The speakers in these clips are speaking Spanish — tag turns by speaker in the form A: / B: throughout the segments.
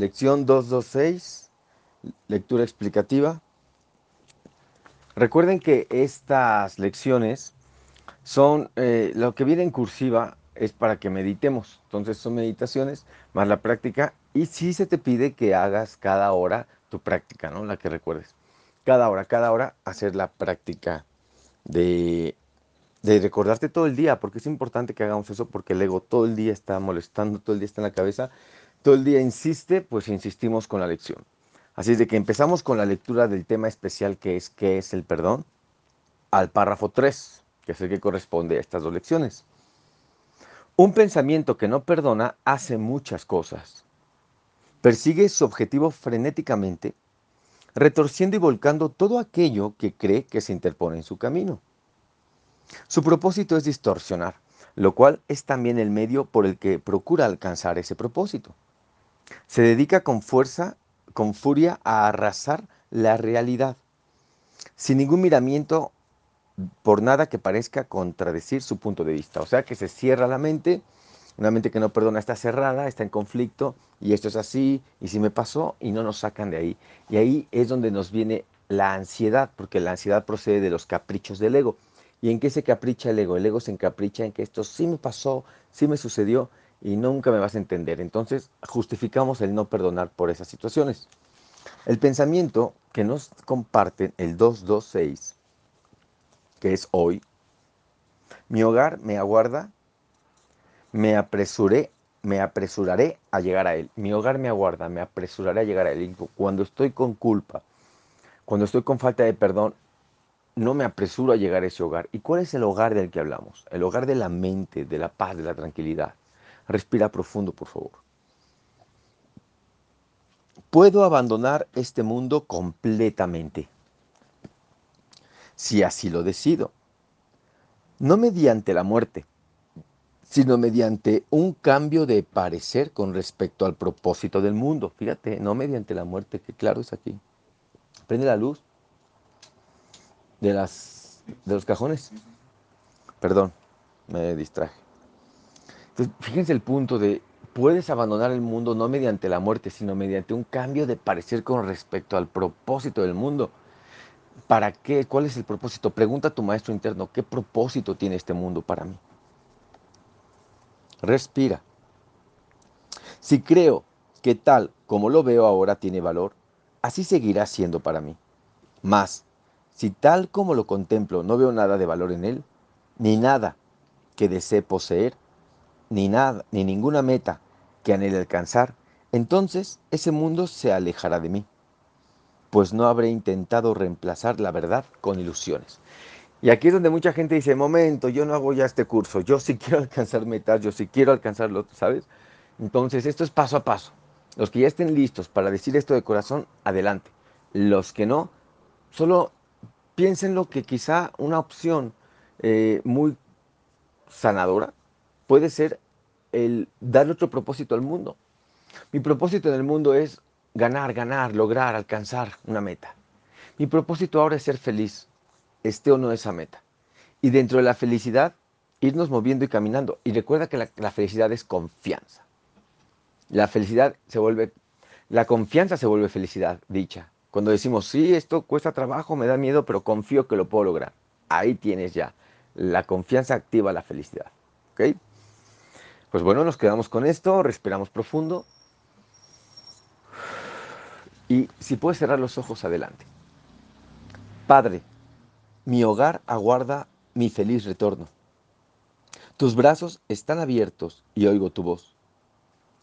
A: lección 226, lectura explicativa. Recuerden que estas lecciones son, eh, lo que viene en cursiva es para que meditemos. Entonces son meditaciones más la práctica y sí se te pide que hagas cada hora tu práctica, ¿no? La que recuerdes. Cada hora, cada hora hacer la práctica de, de recordarte todo el día, porque es importante que hagamos eso porque el ego todo el día está molestando, todo el día está en la cabeza, todo el día insiste, pues insistimos con la lección. Así es de que empezamos con la lectura del tema especial que es ¿qué es el perdón? al párrafo 3, que es el que corresponde a estas dos lecciones. Un pensamiento que no perdona hace muchas cosas. Persigue su objetivo frenéticamente, retorciendo y volcando todo aquello que cree que se interpone en su camino. Su propósito es distorsionar, lo cual es también el medio por el que procura alcanzar ese propósito. Se dedica con fuerza, con furia a arrasar la realidad, sin ningún miramiento por nada que parezca contradecir su punto de vista. O sea que se cierra la mente, una mente que no perdona está cerrada, está en conflicto, y esto es así, y si me pasó, y no nos sacan de ahí. Y ahí es donde nos viene la ansiedad, porque la ansiedad procede de los caprichos del ego. ¿Y en qué se capricha el ego? El ego se encapricha en que esto sí me pasó, sí me sucedió, y nunca me vas a entender. Entonces justificamos el no perdonar por esas situaciones. El pensamiento que nos comparten el 226 que es hoy. Mi hogar me aguarda, me apresuré, me apresuraré a llegar a él. Mi hogar me aguarda, me apresuraré a llegar a él. Cuando estoy con culpa, cuando estoy con falta de perdón, no me apresuro a llegar a ese hogar. ¿Y cuál es el hogar del que hablamos? El hogar de la mente, de la paz, de la tranquilidad. Respira profundo, por favor. Puedo abandonar este mundo completamente si así lo decido. No mediante la muerte, sino mediante un cambio de parecer con respecto al propósito del mundo. Fíjate, no mediante la muerte, que claro es aquí. Prende la luz de, las, de los cajones. Perdón, me distraje. Entonces, fíjense el punto de, puedes abandonar el mundo no mediante la muerte, sino mediante un cambio de parecer con respecto al propósito del mundo. ¿Para qué? ¿Cuál es el propósito? Pregunta a tu maestro interno, ¿qué propósito tiene este mundo para mí? Respira. Si creo que tal como lo veo ahora tiene valor, así seguirá siendo para mí. Mas, si tal como lo contemplo no veo nada de valor en él, ni nada que desee poseer, ni nada, ni ninguna meta que anhele alcanzar, entonces ese mundo se alejará de mí pues no habré intentado reemplazar la verdad con ilusiones. Y aquí es donde mucha gente dice, momento, yo no hago ya este curso, yo sí quiero alcanzar metas, yo sí quiero alcanzarlo, ¿sabes? Entonces, esto es paso a paso. Los que ya estén listos para decir esto de corazón, adelante. Los que no, solo piensen lo que quizá una opción eh, muy sanadora puede ser el dar otro propósito al mundo. Mi propósito en el mundo es ganar, ganar, lograr, alcanzar una meta. Mi propósito ahora es ser feliz, esté o no esa meta. Y dentro de la felicidad, irnos moviendo y caminando. Y recuerda que la, felicidad es confianza. La felicidad se vuelve, la confianza se vuelve felicidad, dicha. Cuando decimos, sí, esto cuesta trabajo, me da miedo, pero confío que lo puedo lograr. Ahí tienes ya. La confianza activa la felicidad. ¿Ok? Pues bueno, nos quedamos con esto, respiramos profundo. Y si puedes cerrar los ojos, adelante. Padre, mi hogar aguarda mi feliz retorno. Tus brazos están abiertos y oigo tu voz.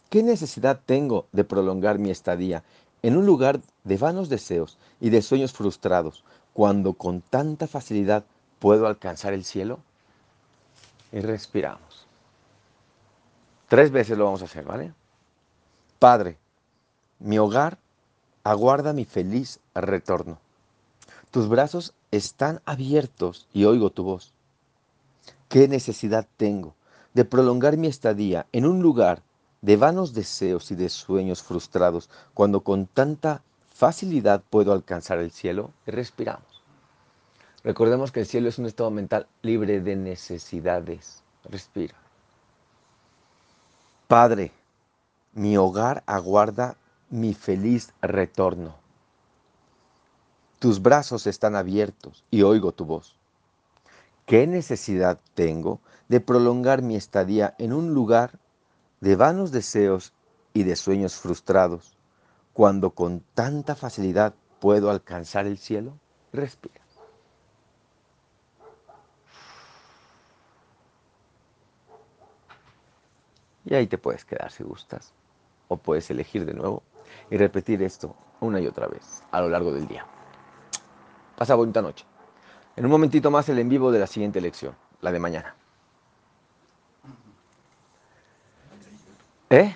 A: ¿Qué necesidad tengo de prolongar mi estadía en un lugar de vanos deseos y de sueños frustrados cuando con tanta facilidad puedo alcanzar el cielo? Y respiramos. Tres veces lo vamos a hacer, ¿vale? Padre, mi hogar aguarda mi feliz retorno. Tus brazos están abiertos y oigo tu voz. ¿Qué necesidad tengo de prolongar mi estadía en un lugar de vanos deseos y de sueños frustrados cuando con tanta facilidad puedo alcanzar el cielo? respiramos. Recordemos que el cielo es un estado mental libre de necesidades. Respira. Padre, mi hogar aguarda mi feliz retorno. Tus brazos están abiertos y oigo tu voz. ¿Qué necesidad tengo de prolongar mi estadía en un lugar de vanos deseos y de sueños frustrados cuando con tanta facilidad puedo alcanzar el cielo? Respira. Y ahí te puedes quedar si gustas. O puedes elegir de nuevo y repetir esto una y otra vez a lo largo del día. Pasa bonita noche. En un momentito más el en vivo de la siguiente lección, la de mañana. ¿Eh?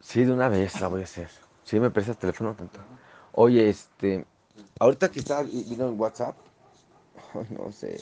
A: Sí, de una vez la voy a hacer. Sí, me prestas teléfono tanto. Oye, este, ahorita que está vino en WhatsApp, no sé,